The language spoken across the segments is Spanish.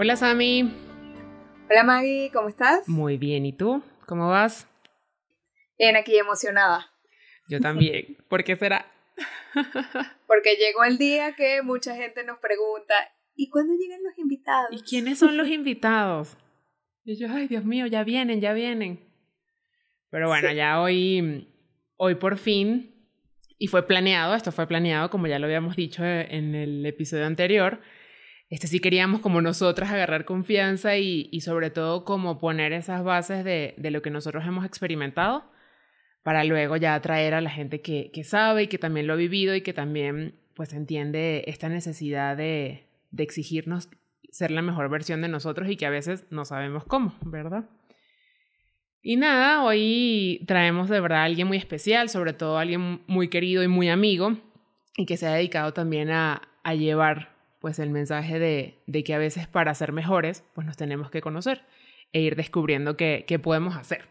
Hola Sami. Hola Maggie, ¿cómo estás? Muy bien, ¿y tú? ¿Cómo vas? Bien, aquí emocionada. Yo también. ¿Por qué será? Porque llegó el día que mucha gente nos pregunta, ¿y cuándo llegan los invitados? ¿Y quiénes son los invitados? Y yo, ay Dios mío, ya vienen, ya vienen. Pero bueno, ya hoy, hoy por fin, y fue planeado, esto fue planeado, como ya lo habíamos dicho en el episodio anterior, este sí queríamos como nosotras agarrar confianza y, y sobre todo como poner esas bases de, de, lo que nosotros hemos experimentado para luego ya atraer a la gente que, que, sabe y que también lo ha vivido y que también pues entiende esta necesidad de, de exigirnos ser la mejor versión de nosotros y que a veces no sabemos cómo, ¿verdad? Y nada, hoy traemos de verdad a alguien muy especial, sobre todo a alguien muy querido y muy amigo y que se ha dedicado también a, a llevar pues el mensaje de, de, que a veces para ser mejores pues nos tenemos que conocer e ir descubriendo qué, qué podemos hacer.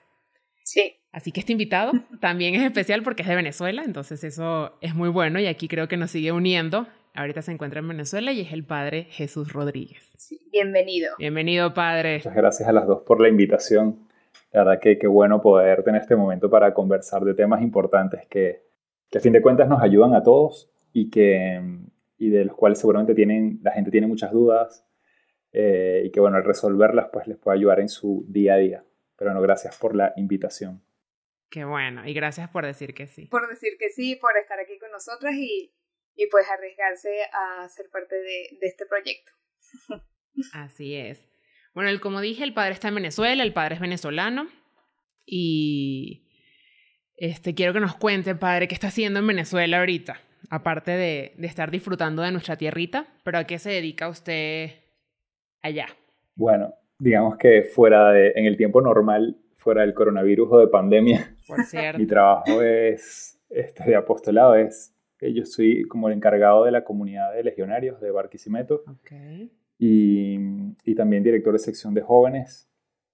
Sí. Así que este invitado también es especial porque es de Venezuela, entonces eso es muy bueno y aquí creo que nos sigue uniendo. Ahorita se encuentra en Venezuela y es el padre Jesús Rodríguez. Sí, bienvenido. Bienvenido, padre. Muchas gracias a las dos por la invitación. La verdad que qué bueno poder tener este momento para conversar de temas importantes que, que a fin de cuentas nos ayudan a todos y que y de los cuales seguramente tienen, la gente tiene muchas dudas eh, y que bueno, al resolverlas pues les puede ayudar en su día a día. Pero bueno, gracias por la invitación. Qué bueno, y gracias por decir que sí. Por decir que sí, por estar aquí con nosotras y, y pues arriesgarse a ser parte de, de este proyecto. Así es. Bueno, el, como dije, el padre está en Venezuela, el padre es venezolano y este, quiero que nos cuente, padre, qué está haciendo en Venezuela ahorita aparte de, de, estar disfrutando de nuestra tierrita, pero ¿a qué se dedica usted allá? Bueno, digamos que fuera de, en el tiempo normal, fuera del coronavirus o de pandemia, Por cierto. mi trabajo es, este, de apostolado es, yo soy como el encargado de la comunidad de legionarios de Barquisimeto okay. y, y, también director de sección de jóvenes,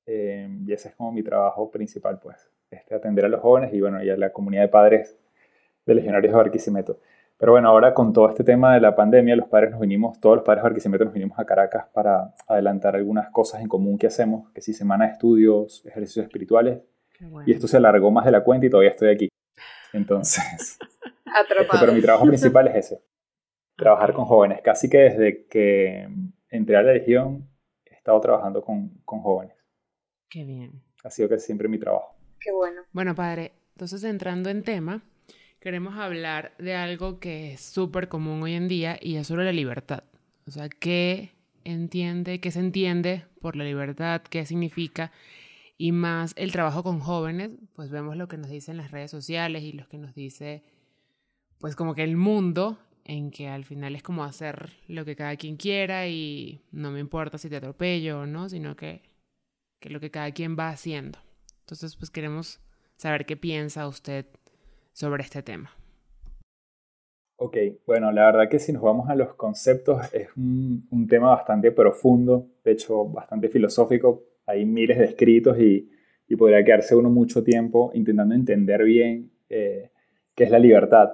eh, y ese es como mi trabajo principal, pues, este, atender a los jóvenes y bueno, y a la comunidad de padres de legionarios de Barquisimeto. Pero bueno, ahora con todo este tema de la pandemia, los padres nos vinimos, todos los padres de Barquisimeto nos vinimos a Caracas para adelantar algunas cosas en común que hacemos, que si semana de estudios, ejercicios espirituales. Bueno. Y esto se alargó más de la cuenta y todavía estoy aquí. Entonces, este, pero mi trabajo principal es ese, trabajar con jóvenes. Casi que desde que entré a la Legión he estado trabajando con, con jóvenes. Qué bien. Ha sido que siempre mi trabajo. Qué bueno. Bueno, padre, entonces entrando en tema, queremos hablar de algo que es súper común hoy en día y es sobre la libertad. O sea, ¿qué entiende, qué se entiende por la libertad, qué significa? Y más el trabajo con jóvenes, pues vemos lo que nos dicen las redes sociales y lo que nos dice, pues como que el mundo en que al final es como hacer lo que cada quien quiera y no me importa si te atropello o no, sino que, que lo que cada quien va haciendo. Entonces, pues queremos saber qué piensa usted sobre este tema? Ok, bueno, la verdad que si nos vamos a los conceptos es un, tema bastante profundo, de hecho bastante filosófico, hay miles de escritos y, y podría quedarse uno mucho tiempo intentando entender bien eh, qué es la libertad.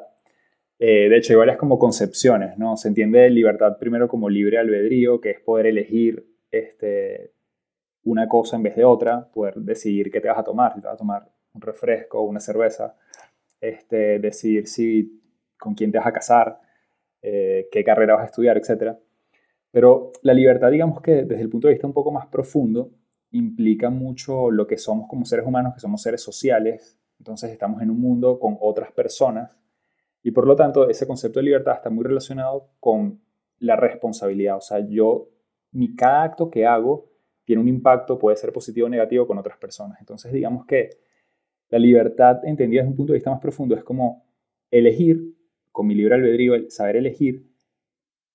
Eh, de hecho, hay varias como concepciones, ¿no? Se entiende libertad primero como libre albedrío, que es poder elegir este, una cosa en vez de otra, poder decidir qué te vas a tomar, si te vas a tomar un refresco o una cerveza, este, decidir si, con quién te vas a casar, eh, qué carrera vas a estudiar, etc. Pero la libertad, digamos que desde el punto de vista un poco más profundo, implica mucho lo que somos como seres humanos, que somos seres sociales, entonces estamos en un mundo con otras personas. Y por lo tanto ese concepto de libertad está muy relacionado con la responsabilidad, o sea, yo, mi, cada acto que hago tiene un impacto, puede ser positivo o negativo con otras personas, entonces digamos que la libertad, entendida desde un punto de vista más profundo, es como elegir, con mi libre albedrío, el saber elegir,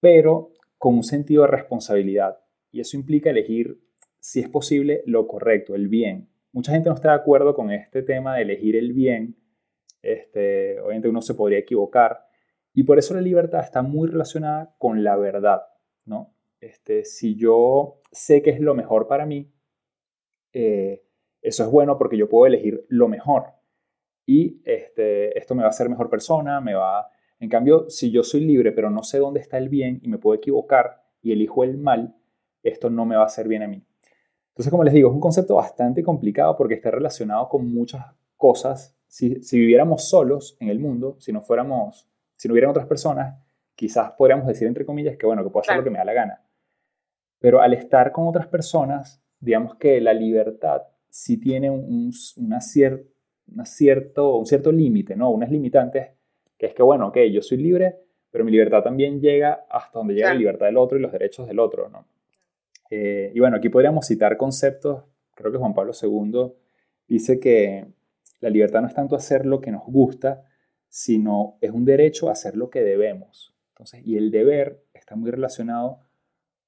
pero con un sentido de responsabilidad. y eso implica elegir, si es posible, lo correcto, el bien. Mucha gente no está de acuerdo con este tema de elegir el bien. Este, obviamente uno se podría equivocar. Y por eso la libertad está muy relacionada con la verdad, ¿no? Este, si yo sé que es lo mejor para mí, eh, eso es bueno porque yo puedo elegir lo mejor. Y este, esto me va a hacer mejor persona, me va... En cambio, si yo soy libre pero no sé dónde está el bien y me puedo equivocar y elijo el mal, esto no me va a hacer bien a mí. Entonces, como les digo, es un concepto bastante complicado porque está relacionado con muchas cosas. Si, si viviéramos solos en el mundo, si no fuéramos, si no hubieran otras personas, quizás podríamos decir entre comillas que bueno, que puedo hacer lo que me da la gana. Pero al estar con otras personas, digamos que la libertad sí tiene un, una una cierto, un cierto límite, ¿no? Unas limitantes, que es que, bueno, ok, yo soy libre, pero mi libertad también llega hasta donde llega la libertad del otro y los derechos del otro, ¿no? Eh, y bueno, aquí podríamos citar conceptos, creo que Juan Pablo II dice que la libertad no es tanto hacer lo que nos gusta, sino es un derecho a hacer lo que debemos. Entonces, y el deber está muy relacionado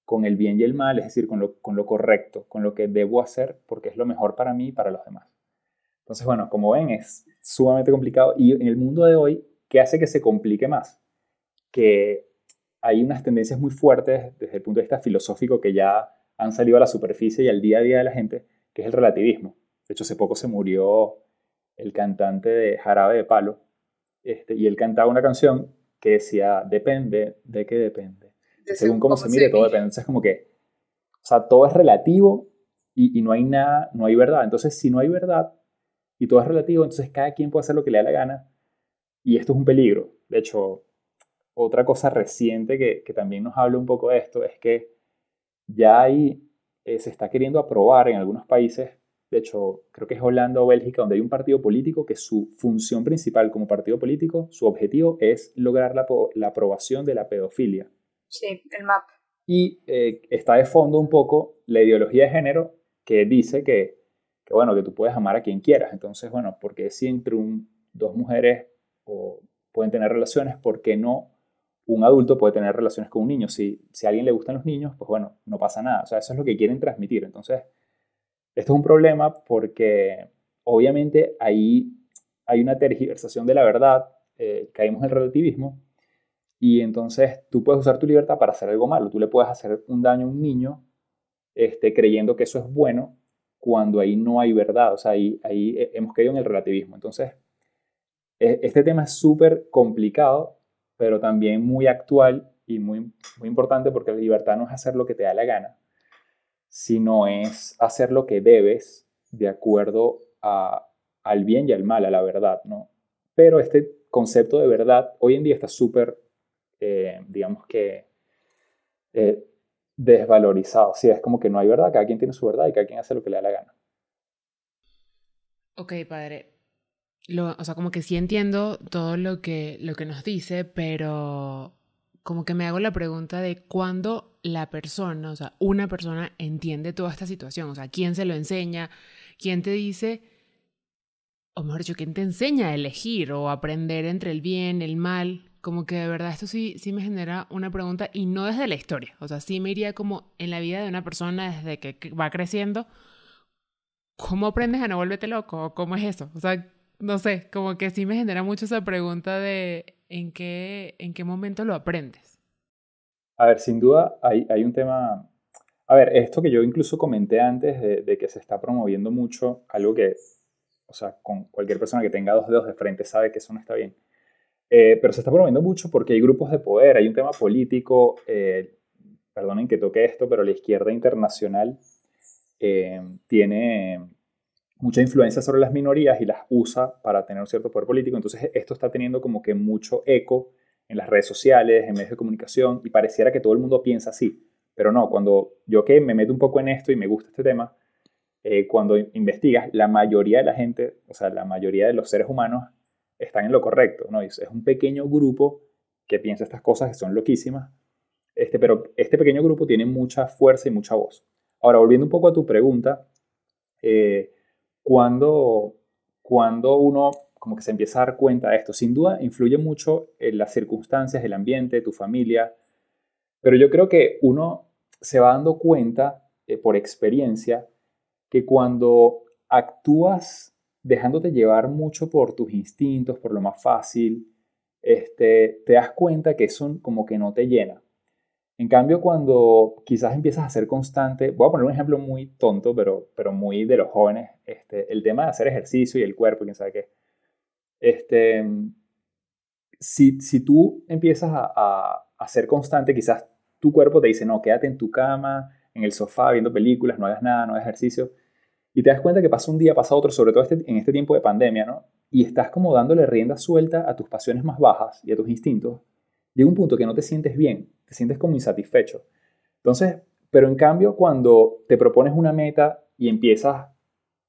con el bien y el mal, es decir, con lo, con lo correcto, con lo que debo hacer porque es lo mejor para mí y para los demás. Entonces, bueno, como ven, es sumamente complicado y en el mundo de hoy, ¿qué hace que se complique más? Que hay unas tendencias muy fuertes desde el punto de vista filosófico que ya han salido a la superficie y al día a día de la gente, que es el relativismo. De hecho, hace poco se murió el cantante de Jarabe de Palo, este, y él cantaba una canción que decía, depende, ¿de qué depende? Según cómo, se mire, todo depende. Entonces, como que, o sea, todo es relativo y, y, no hay nada, no hay verdad. Entonces, si no hay verdad y todo es relativo, entonces cada quien puede hacer lo que le da la gana. Y esto es un peligro. De hecho, otra cosa reciente que, que también nos habla un poco de esto es que ya ahí eh, se está queriendo aprobar en algunos países, de hecho, creo que es Holanda o Bélgica, donde hay un partido político que su función principal como partido político, su objetivo es lograr la, la aprobación de la pedofilia. Sí, el MAP. Y eh, está de fondo un poco la ideología de género que dice que, bueno, que tú puedes amar a quien quieras. Entonces, bueno, porque si entre dos mujeres pueden tener relaciones, ¿por qué no un adulto puede tener relaciones con un niño? Si, si a alguien le gustan los niños, pues bueno, no pasa nada. O sea, eso es lo que quieren transmitir. Entonces, esto es un problema porque obviamente ahí hay una tergiversación de la verdad, eh, caímos en el relativismo, y entonces tú puedes usar tu libertad para hacer algo malo. Tú le puedes hacer un daño a un niño este, creyendo que eso es bueno cuando ahí no hay verdad. O sea, ahí, ahí hemos caído en el relativismo. Entonces, e, este tema es súper complicado, pero también muy actual y muy, muy importante porque la libertad no es hacer lo que te da la gana, sino es hacer lo que debes de acuerdo a, al bien y al mal, a la verdad, ¿no? Pero este concepto de verdad hoy en día está súper eh, digamos que, eh, desvalorizado. Sí, es como que no hay verdad, cada quien tiene su verdad y cada quien hace lo que le da la gana. Ok, padre. Lo, o sea, como que sí entiendo todo lo que, lo que nos dice, pero como que me hago la pregunta de cuándo la persona, o sea, una persona entiende toda esta situación, o sea, quién se lo enseña, quién te dice, o mejor dicho, quién te enseña a elegir o aprender entre el bien, el mal, como que de verdad esto sí, sí me genera una pregunta y no desde la historia, o sea, sí me iría como en la vida de una persona desde que va creciendo, ¿cómo aprendes a no volverte loco? ¿Cómo es eso? O sea, no sé, como que sí me genera mucho esa pregunta de en qué, en qué momento lo aprendes. A ver, sin duda hay, hay un tema, a ver, esto que yo incluso comenté antes de, de que se está promoviendo mucho, algo que, o sea, con cualquier persona que tenga dos dedos de frente sabe que eso no está bien eh, pero se está promoviendo mucho porque hay grupos de poder, hay un tema político, eh, perdonen que toque esto, pero la izquierda internacional eh, tiene mucha influencia sobre las minorías y las usa para tener un cierto poder político. Entonces esto está teniendo como que mucho eco en las redes sociales, en medios de comunicación, y pareciera que todo el mundo piensa así. Pero no, cuando yo que me meto un poco en esto y me gusta este tema, cuando investigas, la mayoría de la gente, o sea, la mayoría de los seres humanos están en lo correcto, ¿no? Es, un pequeño grupo que piensa estas cosas que son loquísimas, este, pero este pequeño grupo tiene mucha fuerza y mucha voz. Ahora, volviendo un poco a tu pregunta, eh, cuando, cuando uno como que se empieza a dar cuenta de esto, sin duda influye mucho en las circunstancias, el ambiente, tu familia, pero yo creo que uno, se va dando cuenta eh, por experiencia que cuando actúas dejándote llevar mucho por tus instintos, por lo más fácil, este, te das cuenta que eso como que no te llena. En cambio, cuando quizás empiezas a ser constante, voy a poner un ejemplo muy tonto, pero, pero muy de los jóvenes, este, el tema de hacer ejercicio y el cuerpo, quién sabe qué. Este, si, si tú empiezas a, a, a ser constante, quizás tu cuerpo te dice, no, quédate en tu cama, en el sofá, viendo películas, no hagas nada, no hagas ejercicio. Y te das cuenta que pasa un día, pasa otro, sobre todo este, en este tiempo de pandemia, ¿no? Y estás como dándole rienda suelta a tus pasiones más bajas y a tus instintos. Llega un punto que no te sientes bien, te sientes como insatisfecho. Entonces, pero en cambio, cuando te propones una meta y empiezas,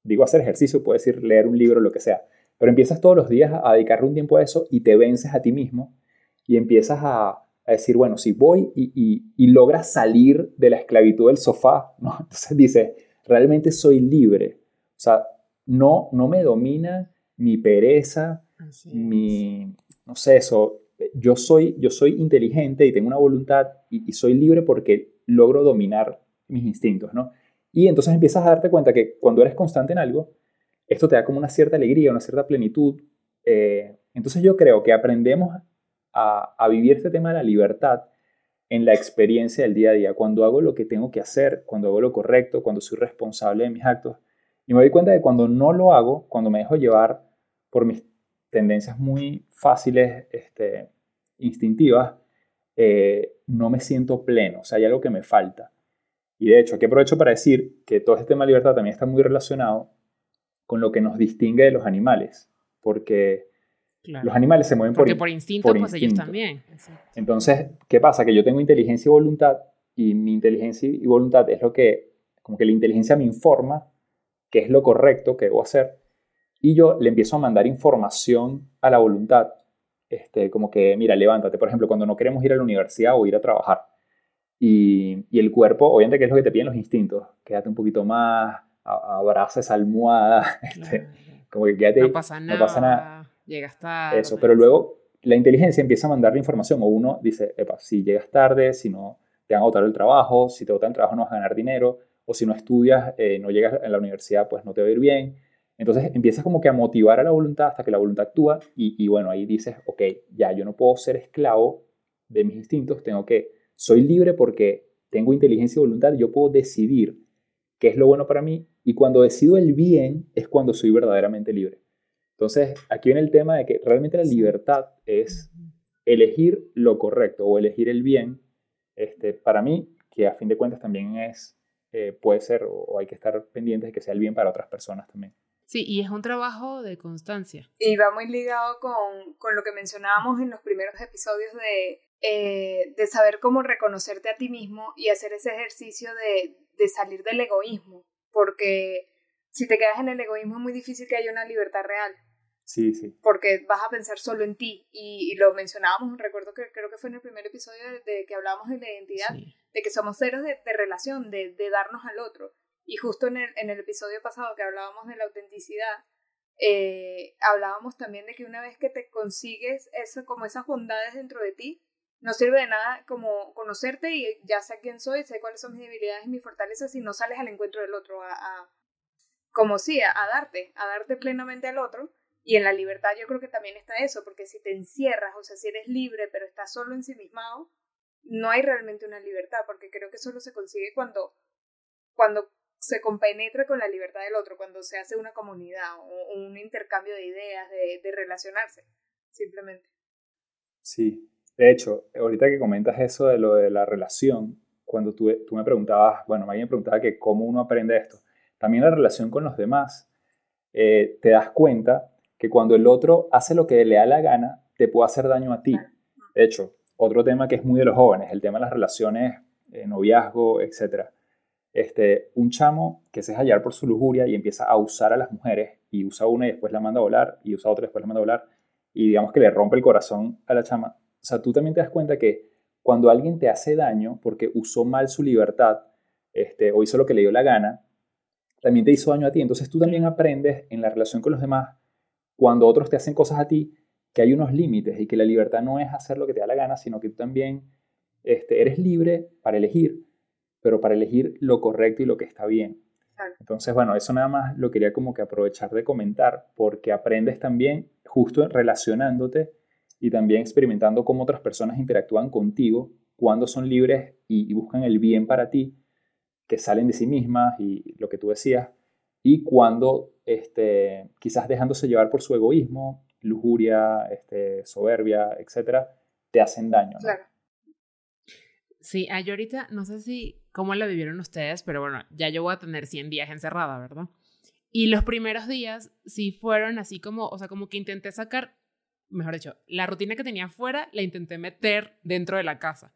digo, a hacer ejercicio, puedes decir leer un libro, lo que sea, pero empiezas todos los días a dedicarle un tiempo a eso y te vences a ti mismo y empiezas a, a decir, bueno, si voy y, y, y, logras salir de la esclavitud del sofá, ¿no? Entonces dices, realmente soy libre. O sea, no, no me domina mi pereza, mi, no sé, eso. Yo soy, yo soy inteligente y tengo una voluntad y, y, soy libre porque logro dominar mis instintos, ¿no? Y entonces empiezas a darte cuenta que cuando eres constante en algo, esto te da como una cierta alegría, una cierta plenitud. Eh, entonces yo creo que aprendemos a, a vivir este tema de la libertad en la experiencia del día a día, cuando hago lo que tengo que hacer, cuando hago lo correcto, cuando soy responsable de mis actos. Y me doy cuenta de cuando no lo hago, cuando me dejo llevar por mis tendencias muy fáciles, este, instintivas, eh, no me siento pleno, o sea, hay algo que me falta. Y de hecho, aquí aprovecho para decir que todo este tema de libertad también está muy relacionado con lo que nos distingue de los animales, porque Claro. Los animales se mueven Porque por, por instinto, por pues instinto. ellos también. Exacto. Entonces, ¿qué pasa? Que yo tengo inteligencia y voluntad y mi inteligencia y voluntad es lo que, como que la inteligencia me informa qué es lo correcto que debo hacer y yo le empiezo a mandar información a la voluntad, este, como que, mira, levántate, por ejemplo, cuando no queremos ir a la universidad o ir a trabajar y, y el cuerpo, obviamente, ¿qué es lo que te piden los instintos? Quédate un poquito más, abraza esa almohada, este, Claro. como que quédate, No pasa nada. no pasa nada. Llegas tarde. Eso, pero luego la inteligencia empieza a mandarle información o uno dice, epa, si llegas tarde, si no te van a botar el trabajo, si te botan el trabajo no vas a ganar dinero, o si no estudias, eh, no llegas a la universidad, pues no te va a ir bien. Entonces empiezas como que a motivar a la voluntad hasta que la voluntad actúa y, bueno, ahí dices, ok, ya yo no puedo ser esclavo de mis instintos, tengo que, soy libre porque tengo inteligencia y voluntad, yo puedo decidir qué es lo bueno para mí y cuando decido el bien es cuando soy verdaderamente libre. Entonces, aquí viene el tema de que realmente la libertad es elegir lo correcto o elegir el bien. Este, para mí, que a fin de cuentas también es, eh, puede ser o, o, hay que estar pendientes de que sea el bien para otras personas también. Sí, y es un trabajo de constancia. Y va muy ligado con, con lo que mencionábamos en los primeros episodios de, eh, de saber cómo reconocerte a ti mismo y hacer ese ejercicio de, de salir del egoísmo. Porque si te quedas en el egoísmo es muy difícil que haya una libertad real. Sí, sí. Porque vas a pensar solo en ti. Y, y, lo mencionábamos, recuerdo que creo que fue en el primer episodio de, de que hablábamos de la identidad, sí. de que somos seres de, de relación, de, de, darnos al otro. Y justo en el, en el episodio pasado que hablábamos de la autenticidad, eh, hablábamos también de que una vez que te consigues eso, como esas bondades dentro de ti, no sirve de nada como conocerte y ya sé quién soy, sé cuáles son mis debilidades y mis fortalezas y no sales al encuentro del otro a, a como sí, a, a darte, a darte plenamente al otro y en la libertad yo creo que también está eso, porque si te encierras, o sea, si eres libre pero estás solo ensimismado, no hay realmente una libertad, porque creo que solo se consigue cuando, cuando se compenetra con la libertad del otro, cuando se hace una comunidad o un intercambio de ideas, de, relacionarse, simplemente. Sí, de hecho, ahorita que comentas eso de lo de la relación, cuando tú, tú me preguntabas, bueno, alguien me preguntaba que cómo uno aprende esto, también la relación con los demás, eh, te das cuenta que cuando el otro hace lo que le da la gana, te puede hacer daño a ti. De hecho, otro tema que es muy de los jóvenes, el tema de las relaciones, eh, noviazgo, etc. Este, un chamo que se deja hallar por su lujuria y empieza a usar a las mujeres y usa una y después la manda a volar y usa otra y después la manda a volar y digamos que le rompe el corazón a la chama. O sea, tú también te das cuenta que cuando alguien te hace daño porque usó mal su libertad este, o hizo lo que le dio la gana, también te hizo daño a ti. Entonces tú también aprendes en la relación con los demás cuando otros te hacen cosas a ti, que hay unos límites y que la libertad no es hacer lo que te da la gana, sino que tú también este, eres libre para elegir, pero para elegir lo correcto y lo que está bien. Entonces, bueno, eso nada más lo quería como que aprovechar de comentar, porque aprendes también justo relacionándote y también experimentando cómo otras personas interactúan contigo cuando son libres y, buscan el bien para ti, que salen de sí mismas y lo que tú decías, y cuando este, quizás dejándose llevar por su egoísmo, lujuria, este, soberbia, etcétera, te hacen daño. Claro. Sí, yo ahorita no sé si cómo la vivieron ustedes, pero bueno, ya yo voy a tener 100 días encerrada, ¿verdad? Y los primeros días sí fueron así como, o sea, como que intenté sacar, mejor dicho, la rutina que tenía fuera la intenté meter dentro de la casa.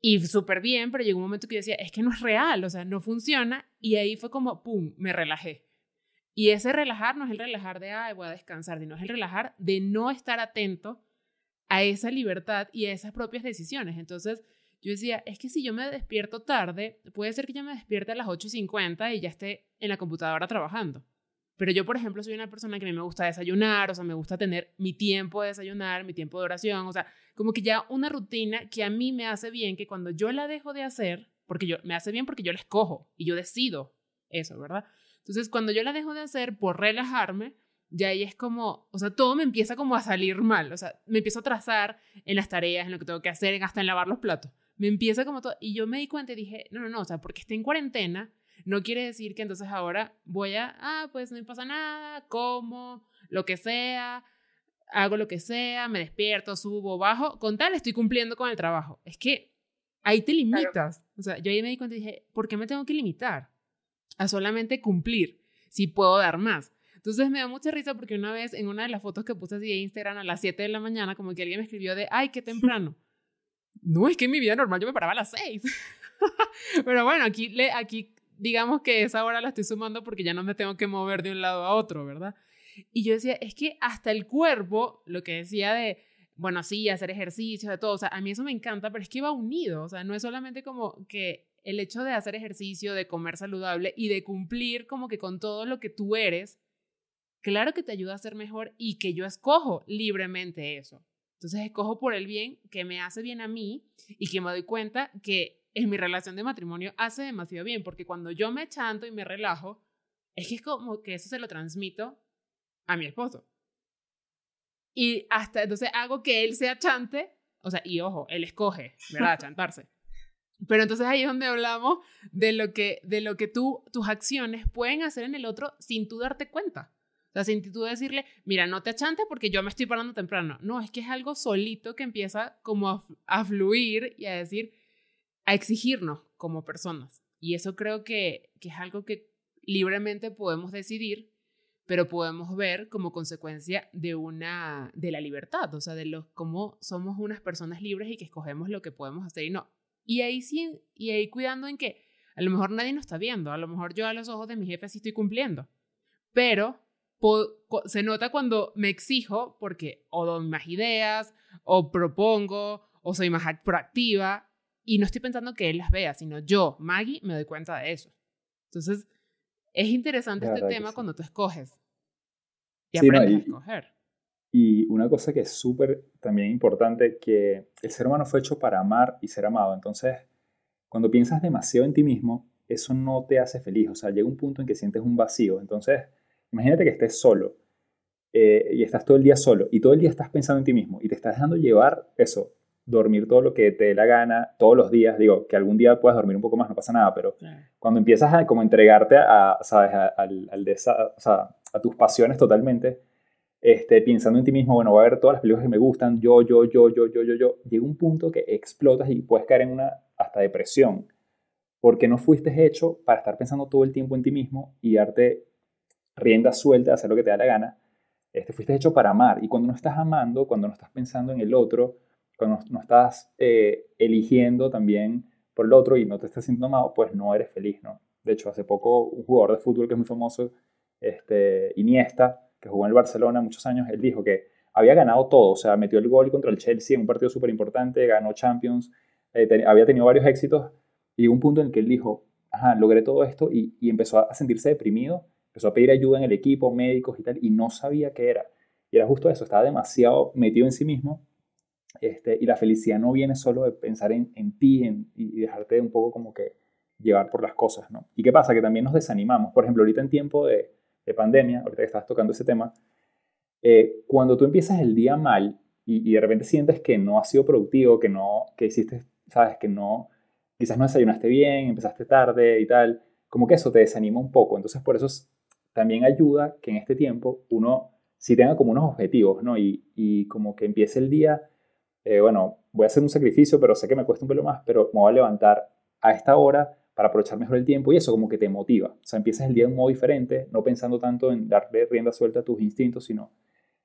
Y súper bien, pero llegó un momento que yo decía, es que no es real, o sea, no funciona. Y ahí fue como, ¡pum!, me relajé. Y ese relajar no es el relajar de, ay, voy a descansar, sino es el relajar de no estar atento a esa libertad y a esas propias decisiones. Entonces, yo decía, es que si yo me despierto tarde, puede ser que yo me despierte a las 8.50 y ya esté en la computadora trabajando. Pero yo, por ejemplo, soy una persona que a mí me gusta desayunar, o sea, me gusta tener mi tiempo de desayunar, mi tiempo de oración, o sea, como que ya una rutina que a mí me hace bien, que cuando yo la dejo de hacer, porque yo me hace bien porque yo la escojo y yo decido eso, ¿verdad? Entonces, cuando yo la dejo de hacer por relajarme, ya ahí es como, o sea, todo me empieza como a salir mal, o sea, me empiezo a trazar en las tareas, en lo que tengo que hacer, hasta en lavar los platos. Me empieza como todo, y yo me di cuenta y dije, no, no, no, o sea, porque esté en cuarentena, no quiere decir que entonces ahora voy a, ah, pues no pasa nada, como, lo que sea, hago lo que sea, me despierto, subo, bajo, con tal estoy cumpliendo con el trabajo. Es que ahí te limitas. O sea, yo ahí me di cuenta y dije, ¿por qué me tengo que limitar a solamente cumplir si puedo dar más? Entonces me da mucha risa porque una vez en una de las fotos que puse así de Instagram a las 7 de la mañana, como que alguien me escribió de, ay, qué temprano. No, es que en mi vida normal yo me paraba a las 6. Pero bueno, aquí, le, aquí digamos que esa hora la estoy sumando porque ya no me tengo que mover de un lado a otro, ¿verdad? Y yo decía, es que hasta el cuerpo, lo que decía de, bueno, sí, hacer ejercicio, de todo, o sea, a mí eso me encanta, pero es que va unido, o sea, no es solamente como que el hecho de hacer ejercicio, de comer saludable y de cumplir como que con todo lo que tú eres, claro que te ayuda a ser mejor y que yo escojo libremente eso. Entonces escojo por el bien que me hace bien a mí y que me doy cuenta que en mi relación de matrimonio hace demasiado bien, porque cuando yo me chanto y me relajo, es que es como que eso se lo transmito a mi esposo. Y hasta entonces hago que él sea chante, o sea, y ojo, él escoge, ¿verdad? Chantarse. Pero entonces ahí es donde hablamos de lo que, de lo que tú, tus acciones pueden hacer en el otro sin tú darte cuenta. O sea, sin tú decirle, mira, no te achantes porque yo me estoy parando temprano. No, es que es algo solito que empieza como a, a fluir y a decir, a exigirnos como personas. Y eso creo que, que es algo que libremente podemos decidir, pero podemos ver como consecuencia de una de la libertad, o sea, de los cómo somos unas personas libres y que escogemos lo que podemos hacer y no. Y ahí sí, y ahí cuidando en que a lo mejor nadie nos está viendo, a lo mejor yo a los ojos de mi jefe sí estoy cumpliendo, pero se nota cuando me exijo porque o doy más ideas, o propongo, o soy más proactiva, y no estoy pensando que él las vea, sino yo, Maggie, me doy cuenta de eso. Entonces, es interesante este tema cuando tú escoges y aprendes a escoger. Y una cosa que es súper también importante, que el ser humano fue hecho para amar y ser amado. Entonces, cuando piensas demasiado en ti mismo, eso no te hace feliz. O sea, llega un punto en que sientes un vacío. Entonces, imagínate que estés solo eh, y estás todo el día solo y todo el día estás pensando en ti mismo y te estás dejando llevar eso dormir todo lo que te dé la gana todos los días. Digo, que algún día puedas dormir un poco más, no pasa nada, pero cuando empiezas a como entregarte a, ¿sabes? A, al, a tus pasiones totalmente, este, pensando en ti mismo, bueno, voy a ver todas las películas que me gustan, yo, yo, yo, yo, yo, yo, yo, llega un punto que explotas y puedes caer en una hasta depresión, porque no fuiste hecho para estar pensando todo el tiempo en ti mismo y darte rienda suelta, hacer lo que te da la gana. Este, fuiste hecho para amar y cuando no estás amando, cuando no estás pensando en el otro, cuando no estás eh, eligiendo también por el otro y no te estás sintiendo amado, pues no eres feliz, ¿no? De hecho, hace poco un jugador de fútbol que es muy famoso, este, Iniesta, que jugó en el Barcelona muchos años, él dijo que había ganado todo, o sea, metió el gol contra el Chelsea en un partido súper importante, ganó Champions, eh, había tenido varios éxitos, y un punto en el que él dijo, ajá, logré todo esto, y, y empezó a sentirse deprimido, empezó a pedir ayuda en el equipo, médicos y tal, y no sabía qué era. Y era justo eso, estaba demasiado metido en sí mismo este, y la felicidad no viene solo de pensar en, en ti y dejarte un poco como que llevar por las cosas, ¿no? ¿Y qué pasa? Que también nos desanimamos. Por ejemplo, ahorita en tiempo de, pandemia, ahorita que estás tocando ese tema, eh, cuando tú empiezas el día mal y, de repente sientes que no has sido productivo, que no, que hiciste, sabes, que no, quizás no desayunaste bien, empezaste tarde y tal, como que eso te desanima un poco. Entonces, por eso también ayuda que en este tiempo uno sí tenga como unos objetivos, ¿no? Y, y como que empiece el día, eh, bueno, voy a hacer un sacrificio, pero sé que me cuesta un pelo más, pero me voy a levantar a esta hora para aprovechar mejor el tiempo y eso como que te motiva. O sea, empiezas el día de un modo diferente, no pensando tanto en darle rienda suelta a tus instintos, sino...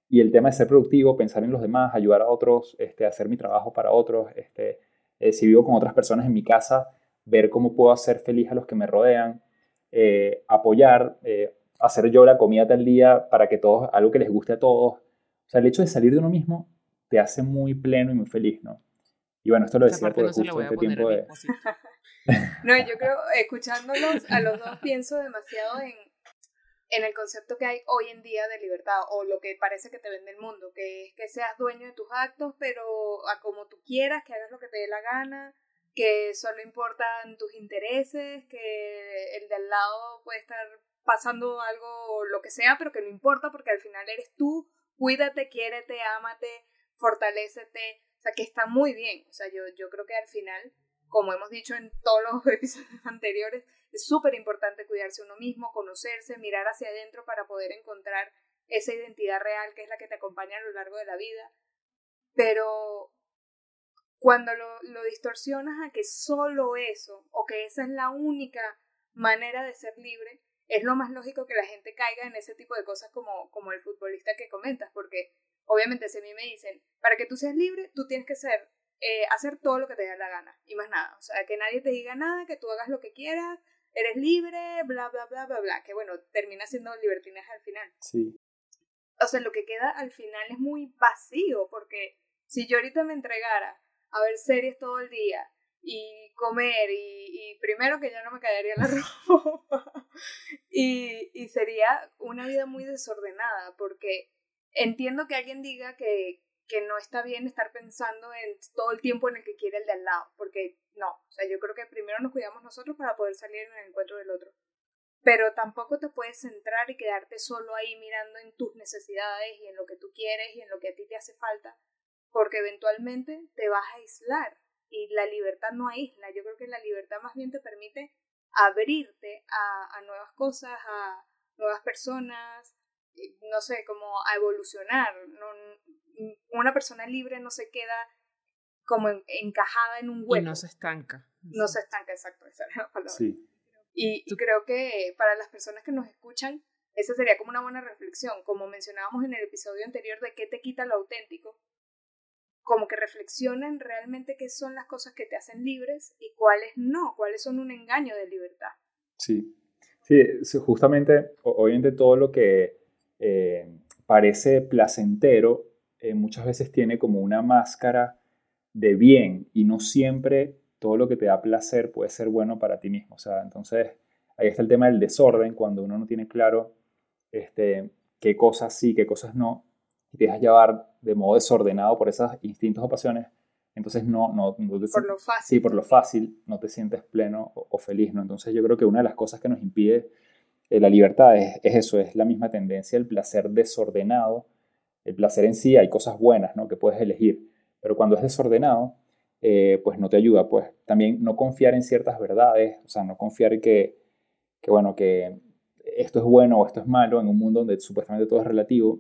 Y el tema de ser productivo, pensar en los demás, ayudar a otros, este, hacer mi trabajo para otros, este, eh, si vivo con otras personas en mi casa, ver cómo puedo hacer feliz a los que me rodean, eh, apoyar, hacer yo la comida tal día para que todos, algo que les guste a todos. O sea, el hecho de salir de uno mismo te hace muy pleno y muy feliz, ¿no? Y bueno, esto lo decía por justo este tiempo de... no, yo creo, escuchándolos a los dos, pienso demasiado en, en el concepto que hay hoy en día de libertad o lo que parece que te vende el mundo, que es que seas dueño de tus actos, pero a como tú quieras, que hagas lo que te dé la gana, que solo importan tus intereses, que el de al lado puede estar pasando algo, lo que sea, pero que no importa porque al final eres tú, cuídate, quiérete, ámate, fortalécete, o sea, que está muy bien, o sea, yo, yo creo que al final, como hemos dicho en todos los episodios anteriores, es súper importante cuidarse uno mismo, conocerse, mirar hacia adentro para poder encontrar esa identidad real que es la que te acompaña a lo largo de la vida, pero cuando lo, lo distorsionas a que solo eso, o que esa es la única manera de ser libre, es lo más lógico que la gente caiga en ese tipo de cosas como, como el futbolista que comentas, porque obviamente si a mí me dicen, para que tú seas libre, tú tienes que ser, eh, hacer todo lo que te dé la gana, y más nada, o sea, que nadie te diga nada, que tú hagas lo que quieras, eres libre, bla, bla, bla, bla, bla, que bueno, termina siendo libertinaje al final. Sí. O sea, lo que queda al final es muy vacío, porque si yo ahorita me entregara a ver series todo el día y comer y, primero que ya no me caería la ropa y, y sería una vida muy desordenada porque entiendo que alguien diga que, que no está bien estar pensando en todo el tiempo en el que quiere el de al lado, porque no, o sea, yo creo que primero nos cuidamos nosotros para poder salir en el encuentro del otro. Pero tampoco te puedes centrar y quedarte solo ahí mirando en tus necesidades y en lo que tú quieres y en lo que a ti te hace falta, porque eventualmente te vas a aislar y la libertad no aísla. Yo creo que la libertad más bien te permite abrirte a, a nuevas cosas, a nuevas personas, no sé, como a evolucionar. No, una persona libre no se queda como encajada en un hueco. Y no se estanca. No se estanca, exacto, esa es la palabra. Sí. Y, y creo que para las personas que nos escuchan, esa sería como una buena reflexión. Como mencionábamos en el episodio anterior de qué te quita lo auténtico, como que reflexionen realmente qué son las cosas que te hacen libres y cuáles no, cuáles son un engaño de libertad. Sí, sí, justamente, obviamente todo lo que eh, parece placentero eh, muchas veces tiene como una máscara de bien y no siempre todo lo que te da placer puede ser bueno para ti mismo. O sea, entonces ahí está el tema del desorden, cuando uno no tiene claro este, qué cosas sí, qué cosas no, y te dejas llevar de modo desordenado por esos instintos o pasiones, entonces no, no, por lo fácil. Sí, por lo fácil, no te sientes pleno o, feliz, ¿no? Entonces yo creo que una de las cosas que nos impide eh, la libertad es, eso, es la misma tendencia, el placer desordenado. El placer en sí, hay cosas buenas, ¿no? Que puedes elegir, pero cuando es desordenado, eh, pues no te ayuda, pues también no confiar en ciertas verdades, o sea, no confiar que, que bueno, que esto es bueno o esto es malo en un mundo donde supuestamente todo es relativo,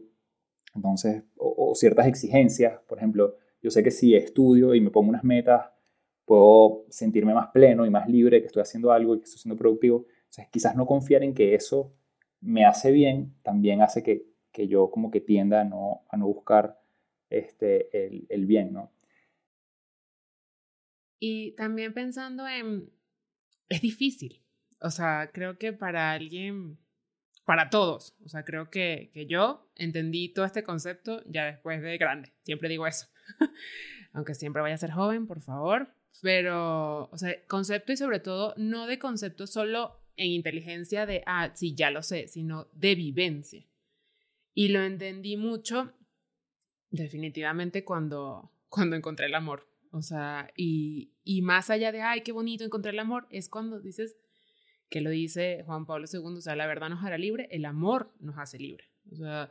entonces, o, ciertas exigencias, por ejemplo, yo sé que si estudio y me pongo unas metas, puedo sentirme más pleno y más libre, que estoy haciendo algo y que estoy siendo productivo. Quizás no confiar en que eso me hace bien, también hace que, que yo como que tienda a no, a no buscar este, el, el bien, ¿no? Y también pensando en, es difícil. O sea, creo que para alguien para todos. O sea, creo que, que yo entendí todo este concepto ya después de grande. Siempre digo eso. Aunque siempre vaya a ser joven, por favor. Pero, o sea, concepto y sobre todo no de concepto solo en inteligencia de, ah, sí, ya lo sé, sino de vivencia. Y lo entendí mucho definitivamente cuando, cuando encontré el amor. O sea, y, y más allá de, ay, qué bonito encontrar el amor, es cuando dices, que lo dice Juan Pablo II, o sea, la verdad nos hará libre, el amor nos hace libre. O sea,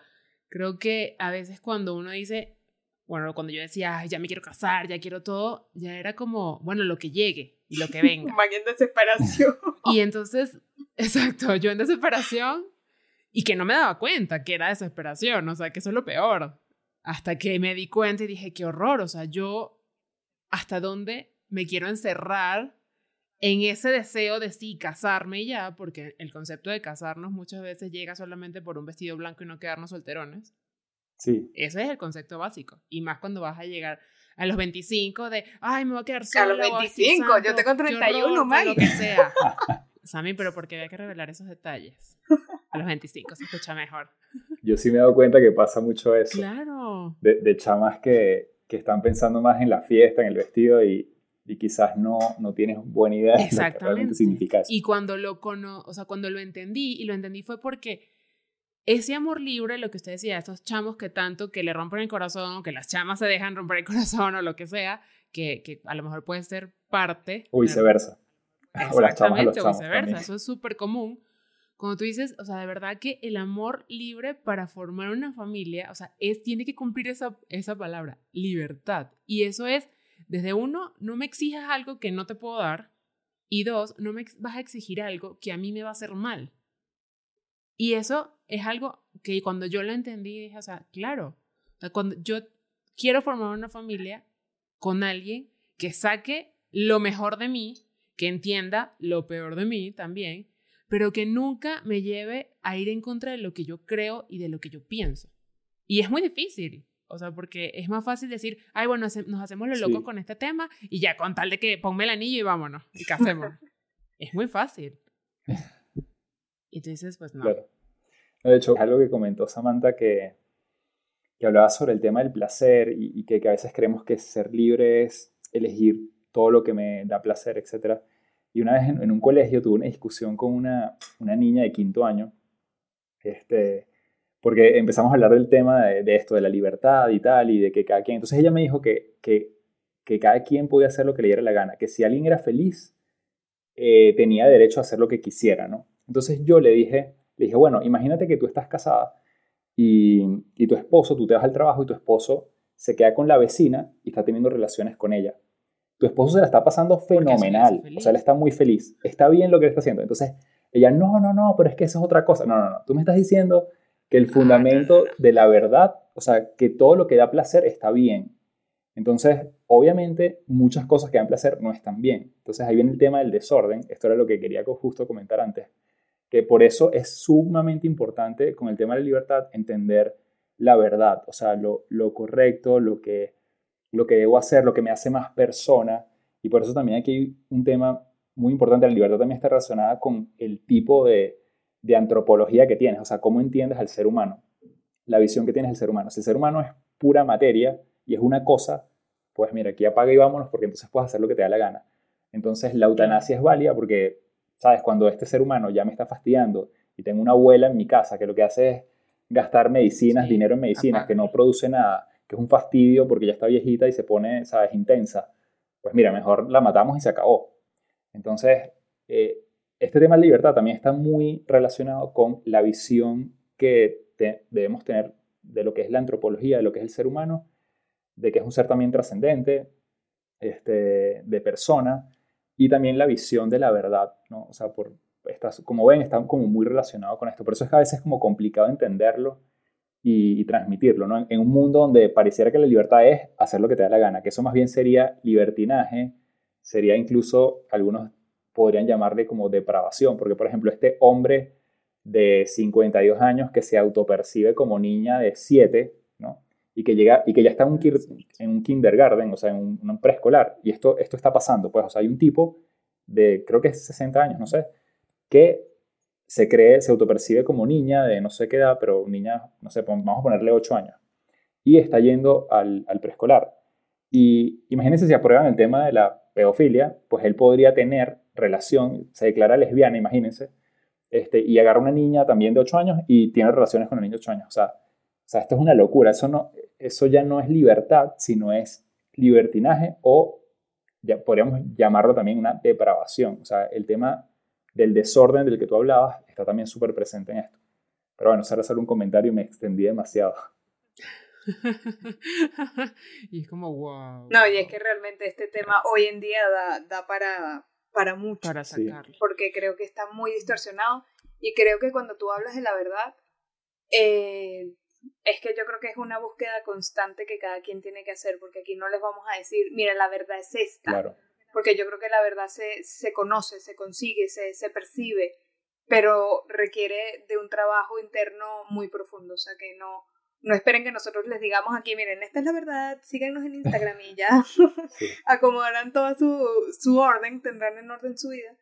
creo que a veces cuando uno dice, bueno, cuando yo decía, ay, ya me quiero casar, ya quiero todo, ya era como, bueno, lo que llegue y lo que venga. En desesperación. y entonces, exacto, yo en desesperación y que no me daba cuenta que era desesperación, o sea, que eso es lo peor. Hasta que me di cuenta y dije, qué horror, o sea, yo, ¿hasta dónde me quiero encerrar en ese deseo de sí casarme ya, porque el concepto de casarnos muchas veces llega solamente por un vestido blanco y no quedarnos solterones. Sí. Ese es el concepto básico. Y más cuando vas a llegar a los 25 de, ay, me voy a quedar sola. A los 25, yo tengo 31, más. Lo que sea. Sammy, pero porque había que revelar esos detalles. A los 25 se escucha mejor. Yo sí me he dado cuenta que pasa mucho eso. Claro. De, de chamas que, que están pensando más en la fiesta, en el vestido y, y quizás no, no tienes buena idea de lo que realmente significa eso. Y cuando lo, cono o sea, cuando lo entendí, y lo entendí fue porque ese amor libre, lo que usted decía, esos chamos que tanto que le rompen el corazón, que las chamas se dejan romper el corazón o lo que sea, que, que a lo mejor puede ser parte. O viceversa. Exactamente, o, viceversa. Eso es súper común. Cuando tú dices, o sea, de verdad que el amor libre para formar una familia, o sea, es, tiene que cumplir esa, esa palabra, libertad. Y eso es desde uno, no me exijas algo que no te puedo dar. Y dos, no me vas a exigir algo que a mí me va a hacer mal. Y eso es algo que cuando yo lo entendí, dije, o sea, claro, cuando yo quiero formar una familia con alguien que saque lo mejor de mí, que entienda lo peor de mí también, pero que nunca me lleve a ir en contra de lo que yo creo y de lo que yo pienso. Y es muy difícil, o sea, porque es más fácil decir, ay, bueno, nos hacemos lo loco con este tema y ya, con tal de que ponme el anillo y vámonos, y casemos. es muy fácil. Y tú dices, pues no. Claro. De hecho, algo que comentó Samantha que, que hablaba sobre el tema del placer y, que, que, a veces creemos que ser libre es elegir todo lo que me da placer, etc. Y una vez en, un colegio tuve una discusión con una, una niña de quinto año, este, porque empezamos a hablar del tema de, esto, de la libertad y tal, y de que cada quien, entonces ella me dijo que, que, que cada quien podía hacer lo que le diera la gana, que si alguien era feliz, eh, tenía derecho a hacer lo que quisiera, ¿no? Entonces yo le dije, le dije, bueno, imagínate que tú estás casada y, y tu esposo, tú te vas al trabajo y tu esposo se queda con la vecina y está teniendo relaciones con ella. Tu esposo se la está pasando fenomenal, o sea, él está muy feliz, está bien lo que él está haciendo. Entonces ella, no, no, no, pero es que eso es otra cosa. No, no, no, tú me estás diciendo que el fundamento de la verdad, o sea, que todo lo que da placer está bien. Entonces, obviamente, muchas cosas que dan placer no están bien. Entonces, ahí viene el tema del desorden. Esto era lo que quería justo comentar antes. Que por eso es sumamente importante con el tema de la libertad entender la verdad, o sea, lo, lo correcto, lo que, lo que debo hacer, lo que me hace más persona. Y por eso también aquí hay un tema muy importante. La libertad también está relacionada con el tipo de, de antropología que tienes, o sea, cómo entiendes al ser humano, la visión que tienes del ser humano. Si el ser humano es pura materia y es una cosa, pues mira, aquí apaga y vámonos porque entonces puedes hacer lo que te da la gana. Entonces la eutanasia es válida porque, ¿sabes? Cuando este ser humano ya me está fastidiando y tengo una abuela en mi casa que lo que hace es gastar medicinas, dinero en medicinas, que no produce nada, que es un fastidio porque ya está viejita y se pone, ¿sabes?, intensa. Pues mira, mejor la matamos y se acabó. Entonces, eh, este tema de libertad también está muy relacionado con la visión que debemos tener de lo que es la antropología, de lo que es el ser humano, de que es un ser también trascendente, este, de persona, y también la visión de la verdad, ¿no? O sea, por, estas, como ven, están como muy relacionados con esto. Por eso es que a veces es como complicado entenderlo y, transmitirlo, ¿no? En, un mundo donde pareciera que la libertad es hacer lo que te da la gana, que eso más bien sería libertinaje, sería incluso algunos podrían llamarle como depravación, porque por ejemplo este hombre de 52 años que se autopercibe como niña de 7, ¿no? Y que, llega, y que ya está en un, en un kindergarten, o sea, en un, preescolar, y esto, esto está pasando, pues, o sea, hay un tipo de, creo que es 60 años, no sé, que se cree, se autopercibe como niña de no sé qué edad, pero niña, no sé, vamos a ponerle 8 años, y está yendo al, al preescolar. Y imagínense si aprueban el tema de la pedofilia, pues él podría tener relación, se declara lesbiana, imagínense, este, y agarra una niña también de 8 años y tiene relaciones con un niño de 8 años. O sea, o sea, esto es una locura, eso, no, eso ya no es libertad, sino es libertinaje o ya podríamos llamarlo también una depravación. O sea, el tema del desorden del que tú hablabas está también súper presente en esto. Pero bueno, Sara hacer un comentario y me extendí demasiado. y es como, wow. No, y es que realmente este tema hoy en día da, da para, para mucho. Para sacarlo. Porque creo que está muy distorsionado y creo que cuando tú hablas de la verdad, eh, es que yo creo que es una búsqueda constante que cada quien tiene que hacer, porque aquí no les vamos a decir, mira, la verdad es esta. Claro. Porque yo creo que la verdad se, se conoce, se consigue, se, se percibe, pero requiere de un trabajo interno muy profundo, o sea que no, no esperen que nosotros les digamos aquí, miren, esta es la verdad, síganos en Instagram y ya acomodarán toda su, su orden, tendrán en orden su vida.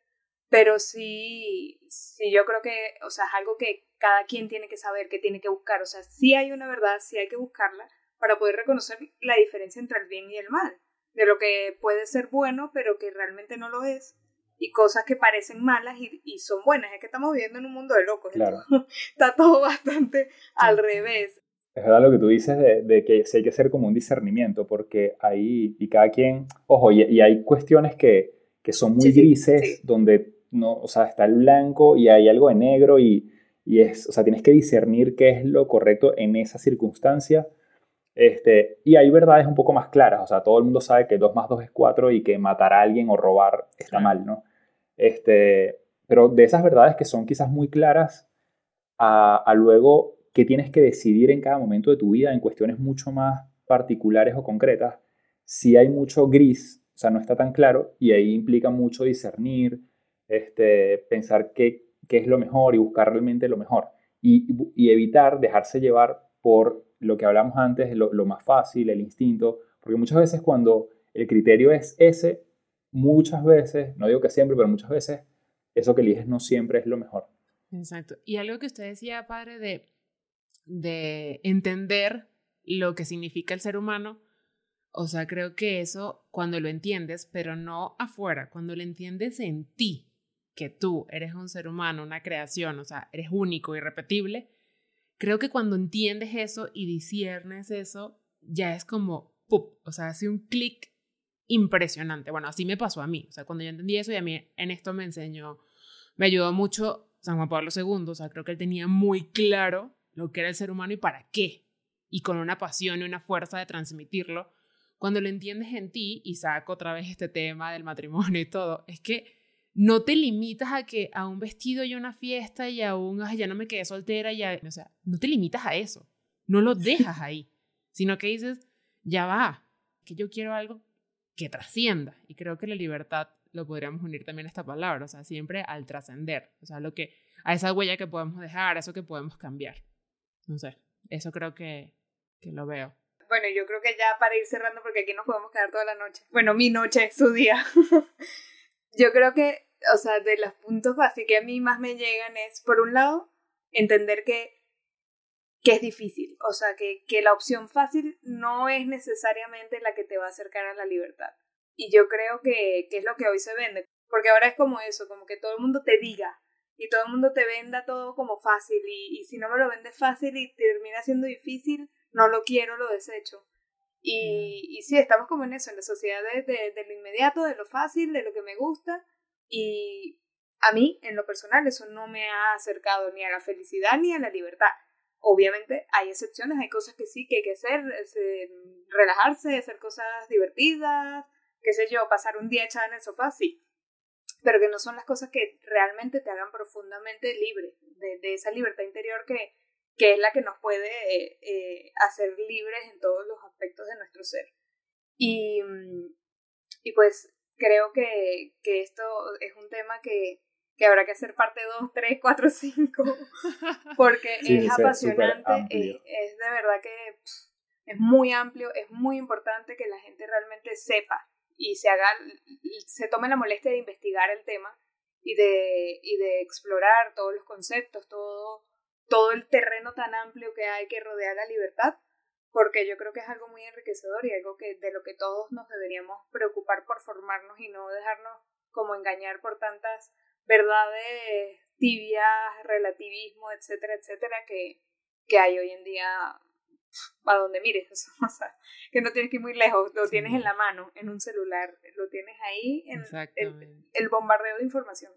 Pero sí, sí, yo creo que, o sea, es algo que cada quien tiene que saber, que tiene que buscar. O sea, sí hay una verdad, sí hay que buscarla para poder reconocer la diferencia entre el bien y el mal. De lo que puede ser bueno, pero que realmente no lo es. Y cosas que parecen malas y, son buenas. Es que estamos viviendo en un mundo de locos. Claro. Está todo bastante al revés. Es verdad lo que tú dices de, que sí hay que hacer como un discernimiento, porque ahí, y cada quien, ojo, y, hay cuestiones que, que son muy grises, donde no, o sea, está el blanco y hay algo de negro y, y es, o sea, tienes que discernir qué es lo correcto en esa circunstancia. Este, y hay verdades un poco más claras, o sea, todo el mundo sabe que 2 más 2 es 4 y que matar a alguien o robar está mal, ¿no? Este, pero de esas verdades que son quizás muy claras, a, a luego que tienes que decidir en cada momento de tu vida en cuestiones mucho más particulares o concretas, si hay mucho gris, o sea, no está tan claro, y ahí implica mucho discernir, este, pensar qué, qué es lo mejor y buscar realmente lo mejor. Y, y evitar dejarse llevar por lo que hablamos antes, lo, lo, más fácil, el instinto, porque muchas veces cuando el criterio es ese, muchas veces, no digo que siempre, pero muchas veces, eso que eliges no siempre es lo mejor. Exacto. Y algo que usted decía, padre, de, de entender lo que significa el ser humano, o sea, creo que eso cuando lo entiendes, pero no afuera, cuando lo entiendes en ti, que tú eres un ser humano, una creación, o sea, eres único, irrepetible, creo que cuando entiendes eso y disiernes eso, ya es como, ¡pup! o sea, hace un clic impresionante. Bueno, así me pasó a mí, o sea, cuando yo entendí eso y a mí en esto me enseñó, me ayudó mucho San Juan Pablo II, o sea, creo que él tenía muy claro lo que era el ser humano y para qué, y con una pasión y una fuerza de transmitirlo. Cuando lo entiendes en ti, y saco otra vez este tema del matrimonio y todo, es que no te limitas a que a un vestido y una fiesta y a un, ay, ya no me quedé soltera, ya, o sea, no te limitas a eso, no lo dejas ahí, sino que dices, ya va, que yo quiero algo que trascienda. Y creo que la libertad lo podríamos unir también a esta palabra, o sea, siempre al trascender, o sea, lo que, a esa huella que podemos dejar, a eso que podemos cambiar. No sé, eso creo que, que lo veo. Bueno, yo creo que ya para ir cerrando, porque aquí nos podemos quedar toda la noche. Bueno, mi noche, su día. yo creo que, o sea, de los puntos básicos que a mí más me llegan es, por un lado, entender que, que es difícil, o sea, que, que la opción fácil no es necesariamente la que te va a acercar a la libertad. Y yo creo que, que es lo que hoy se vende, porque ahora es como eso, como que todo el mundo te diga y todo el mundo te venda todo como fácil y, y si no me lo vende fácil y termina siendo difícil, no lo quiero, lo desecho. Y, y sí, estamos como en eso, en la sociedad de, lo inmediato, de lo fácil, de lo que me gusta. Y a mí, en lo personal, eso no me ha acercado ni a la felicidad ni a la libertad. Obviamente hay excepciones, hay cosas que sí que hay que hacer, relajarse, hacer cosas divertidas, qué sé yo, pasar un día echada en el sofá, sí. Pero que no son las cosas que realmente te hagan profundamente libre, de esa libertad interior que, que es la que nos puede eh, hacer libres en todos los aspectos de nuestro ser. Y, y pues creo que, que, esto es un tema que, que habrá que hacer parte 2, 3, 4, 5, porque es apasionante, es, es, de verdad que es muy amplio, es muy importante que la gente realmente sepa y se haga, se tome la molestia de investigar el tema y de, y de explorar todos los conceptos, todo todo el terreno tan amplio que hay que rodear la libertad, porque yo creo que es algo muy enriquecedor y algo que de lo que todos nos deberíamos preocupar por formarnos y no dejarnos como engañar por tantas verdades tibias, relativismo, etcétera, etcétera, que, que hay hoy en día a donde mires, o sea, que no tienes que ir muy lejos, lo tienes en la mano, en un celular, lo tienes ahí en el, bombardeo de información.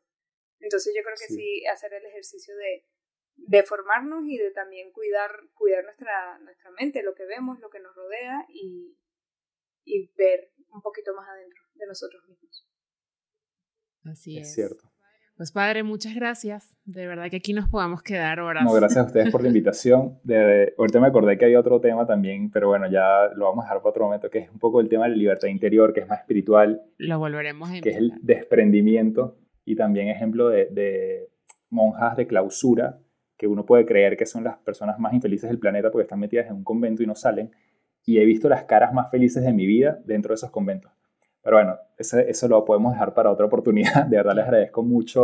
Entonces yo creo que sí, hacer el ejercicio de, de, formarnos y de también cuidar, cuidar nuestra, nuestra mente, lo que vemos, lo que nos rodea y, y ver un poquito más adentro de nosotros mismos. Así es. Es cierto. Pues padre, muchas gracias. De verdad que aquí nos podamos quedar horas. No, gracias a ustedes por la invitación. De, ahorita me acordé que había otro tema también, pero bueno, ya lo vamos a dejar para otro momento, que es un poco el tema de la libertad interior, que es más espiritual. Lo volveremos a Que es el desprendimiento y también ejemplo de, de monjas de clausura, que uno puede creer que son las personas más infelices del planeta porque están metidas en un convento y no salen. Y he visto las caras más felices de mi vida dentro de esos conventos. Pero bueno, eso lo podemos dejar para otra oportunidad. De verdad les agradezco mucho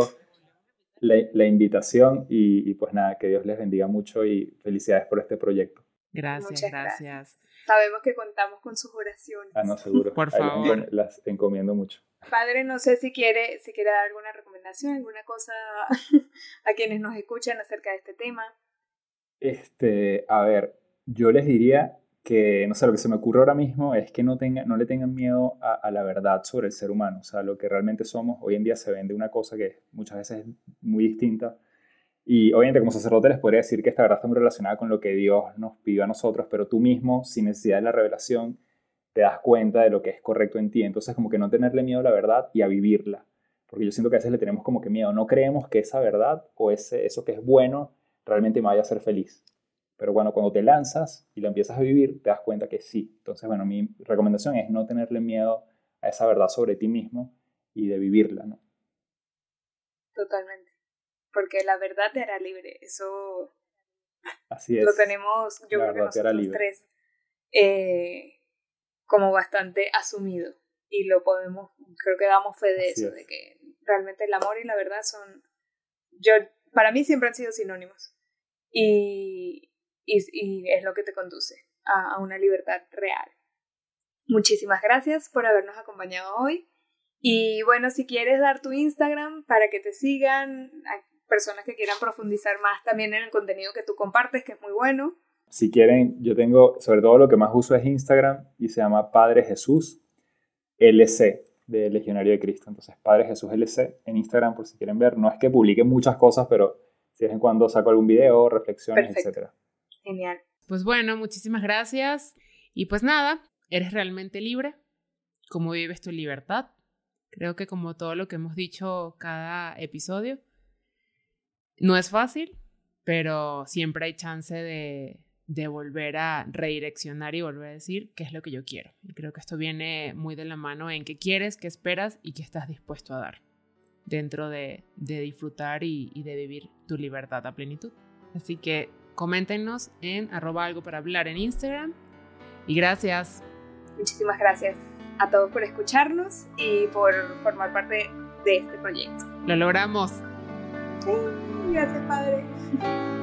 la, invitación y, pues nada, que Dios les bendiga mucho y felicidades por este proyecto. Gracias, gracias. Sabemos que contamos con sus oraciones. Ah, no, seguro. Por favor. Las, encomiendo mucho. Padre, no sé si quiere, si quiere dar alguna recomendación, alguna cosa a quienes nos escuchan acerca de este tema. Este, a ver, yo les diría que, no sé, lo que se me ocurre ahora mismo es que no, tenga, no le tengan miedo a, la verdad sobre el ser humano, o sea, lo que realmente somos. Hoy en día se vende una cosa que muchas veces es muy distinta. Y obviamente como sacerdote les podría decir que esta verdad está muy relacionada con lo que Dios nos pidió a nosotros, pero tú mismo, sin necesidad de la revelación, te das cuenta de lo que es correcto en ti. Entonces, como que no tenerle miedo a la verdad y a vivirla. Porque yo siento que a veces le tenemos como que miedo. No creemos que esa verdad o ese, eso que es bueno realmente me vaya a hacer feliz. Pero bueno, cuando te lanzas y la empiezas a vivir, te das cuenta que sí. Entonces, bueno, mi recomendación es no tenerle miedo a esa verdad sobre ti mismo y de vivirla, ¿no? Totalmente. Porque la verdad te hará libre. Eso Así es. lo tenemos, yo creo que nosotros tres, eh, como bastante asumido. Y lo podemos, creo que damos fe de eso, de que realmente el amor y la verdad son, yo, para mí siempre han sido sinónimos. Y, y, es lo que te conduce a, una libertad real. Muchísimas gracias por habernos acompañado hoy. Y bueno, si quieres dar tu Instagram para que te sigan, hay personas que quieran profundizar más también en el contenido que tú compartes, que es muy bueno. Si quieren, yo tengo, sobre todo lo que más uso es Instagram y se llama Padre Jesús LC de Legionario de Cristo. Entonces, Padre Jesús LC en Instagram por si quieren ver. No es que publique muchas cosas, pero si de vez en cuando saco algún video, reflexiones, etcétera. Genial. Pues bueno, muchísimas gracias. Y pues nada, eres realmente libre. ¿Cómo vives tu libertad? Creo que como todo lo que hemos dicho cada episodio, no es fácil, pero siempre hay chance de, de volver a redireccionar y volver a decir qué es lo que yo quiero. Y creo que esto viene muy de la mano en qué quieres, qué esperas y qué estás dispuesto a dar dentro de, de disfrutar y, y de vivir tu libertad a plenitud. Así que Coméntenos en arroba algo para hablar en Instagram. Y gracias. Muchísimas gracias a todos por escucharnos y por formar parte de este proyecto. Lo logramos. gracias, Padre.